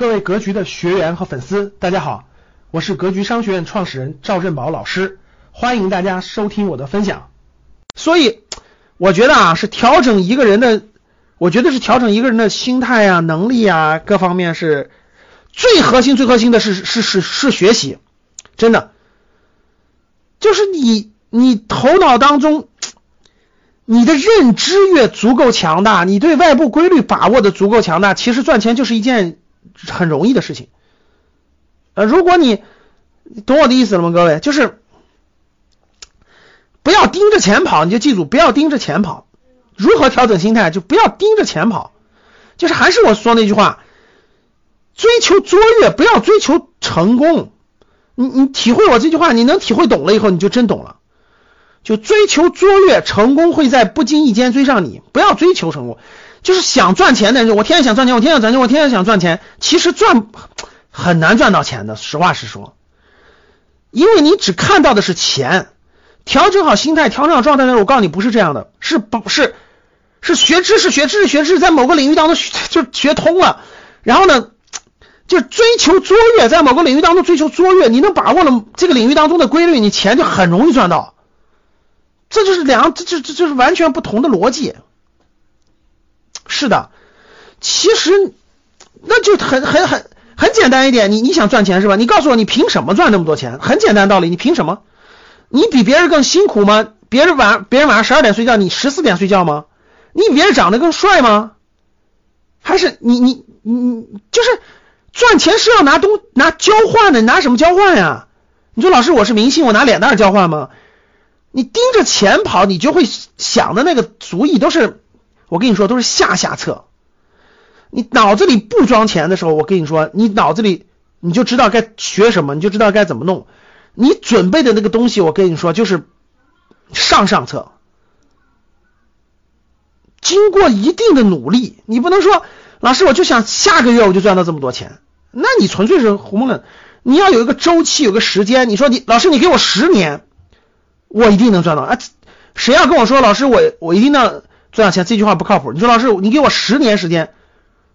各位格局的学员和粉丝，大家好，我是格局商学院创始人赵振宝老师，欢迎大家收听我的分享。所以，我觉得啊，是调整一个人的，我觉得是调整一个人的心态啊、能力啊各方面是最核心、最核心的是是是是学习，真的，就是你你头脑当中。你的认知越足够强大，你对外部规律把握的足够强大，其实赚钱就是一件很容易的事情。呃，如果你懂我的意思了吗？各位，就是不要盯着钱跑，你就记住不要盯着钱跑。如何调整心态？就不要盯着钱跑，就是还是我说那句话，追求卓越，不要追求成功。你你体会我这句话，你能体会懂了以后，你就真懂了。就追求卓越，成功会在不经意间追上你。不要追求成功，就是想赚钱的人，我天天想赚钱，我天天赚钱，我天天想赚钱。其实赚很难赚到钱的，实话实说，因为你只看到的是钱。调整好心态，调整好状态的时候，我告诉你，不是这样的，是不是？是学知识，学知识，学知识，在某个领域当中 就学通了，然后呢，就追求卓越，在某个领域当中追求卓越，你能把握了这个领域当中的规律，你钱就很容易赚到。这就是两，这这这就是完全不同的逻辑。是的，其实那就很很很很简单一点，你你想赚钱是吧？你告诉我，你凭什么赚那么多钱？很简单道理，你凭什么？你比别人更辛苦吗？别人晚别人晚上十二点睡觉，你十四点睡觉吗？你比别人长得更帅吗？还是你你你就是赚钱是要拿东拿交换的，你拿什么交换呀？你说老师，我是明星，我拿脸蛋交换吗？你盯着钱跑，你就会想的那个主意都是，我跟你说都是下下策。你脑子里不装钱的时候，我跟你说，你脑子里你就知道该学什么，你就知道该怎么弄。你准备的那个东西，我跟你说就是上上策。经过一定的努力，你不能说老师我就想下个月我就赚到这么多钱，那你纯粹是胡蒙了。你要有一个周期，有个时间。你说你老师你给我十年。我一定能赚到啊！谁要跟我说老师，我我一定能赚到钱，这句话不靠谱。你说老师，你给我十年时间，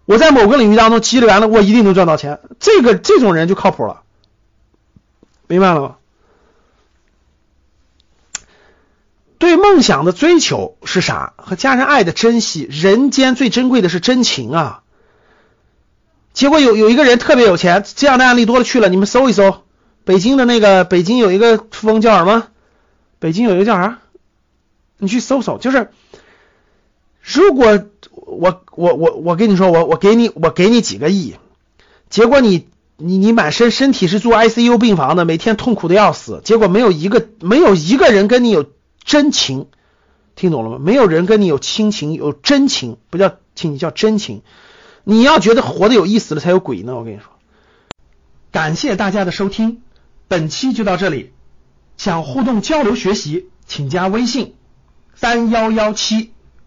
我在某个领域当中积累完了，我一定能赚到钱，这个这种人就靠谱了，明白了吗？对梦想的追求是啥？和家人爱的珍惜，人间最珍贵的是真情啊！结果有有一个人特别有钱，这样的案例多了去了，你们搜一搜，北京的那个北京有一个富翁叫什么？北京有一个叫啥？你去搜搜，就是如果我我我我跟你说，我我给你我给你几个亿，结果你你你满身身体是住 ICU 病房的，每天痛苦的要死，结果没有一个没有一个人跟你有真情，听懂了吗？没有人跟你有亲情有真情，不叫亲情叫真情。你要觉得活得有意思了才有鬼呢，我跟你说。感谢大家的收听，本期就到这里。想互动交流学习，请加微信三幺幺七